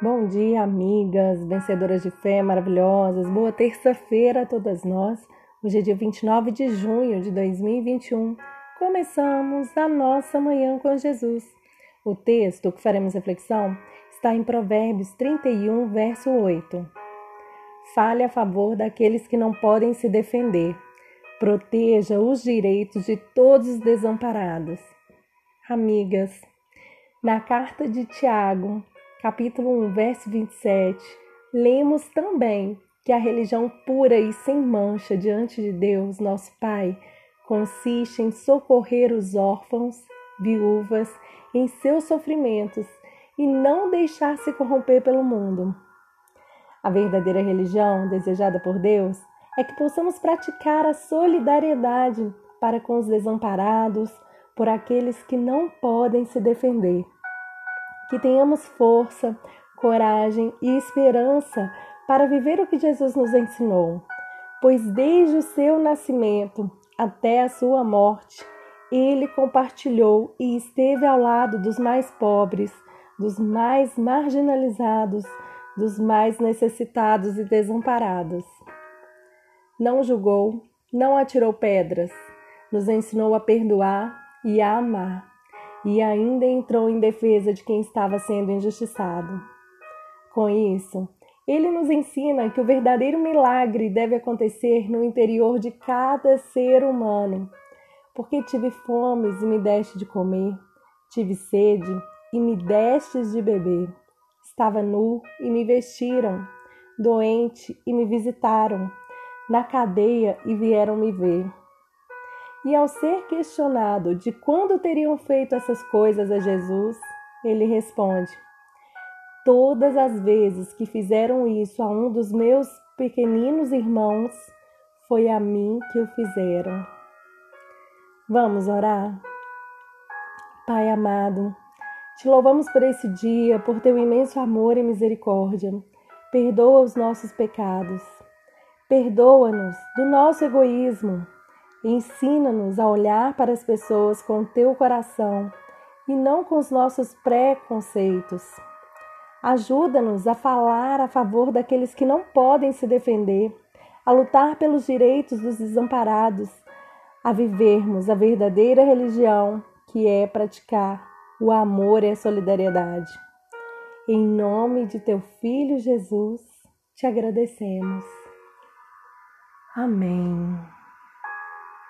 Bom dia, amigas, vencedoras de fé maravilhosas. Boa terça-feira a todas nós. Hoje é dia 29 de junho de 2021. Começamos a nossa manhã com Jesus. O texto que faremos reflexão está em Provérbios 31, verso 8. Fale a favor daqueles que não podem se defender. Proteja os direitos de todos os desamparados. Amigas, na carta de Tiago, capítulo 1, verso 27, lemos também que a religião pura e sem mancha diante de Deus, nosso Pai, consiste em socorrer os órfãos, viúvas em seus sofrimentos e não deixar se corromper pelo mundo. A verdadeira religião desejada por Deus é que possamos praticar a solidariedade para com os desamparados, por aqueles que não podem se defender que tenhamos força, coragem e esperança para viver o que Jesus nos ensinou, pois desde o seu nascimento até a sua morte, ele compartilhou e esteve ao lado dos mais pobres, dos mais marginalizados, dos mais necessitados e desamparados. Não julgou, não atirou pedras, nos ensinou a perdoar e a amar e ainda entrou em defesa de quem estava sendo injustiçado. Com isso, ele nos ensina que o verdadeiro milagre deve acontecer no interior de cada ser humano. Porque tive fome e me deste de comer, tive sede e me destes de beber, estava nu e me vestiram, doente e me visitaram, na cadeia e vieram me ver. E ao ser questionado de quando teriam feito essas coisas a Jesus, ele responde: Todas as vezes que fizeram isso a um dos meus pequeninos irmãos, foi a mim que o fizeram. Vamos orar? Pai amado, te louvamos por esse dia, por teu imenso amor e misericórdia. Perdoa os nossos pecados. Perdoa-nos do nosso egoísmo Ensina-nos a olhar para as pessoas com teu coração e não com os nossos preconceitos. Ajuda-nos a falar a favor daqueles que não podem se defender, a lutar pelos direitos dos desamparados, a vivermos a verdadeira religião, que é praticar o amor e a solidariedade. Em nome de teu Filho Jesus, te agradecemos. Amém.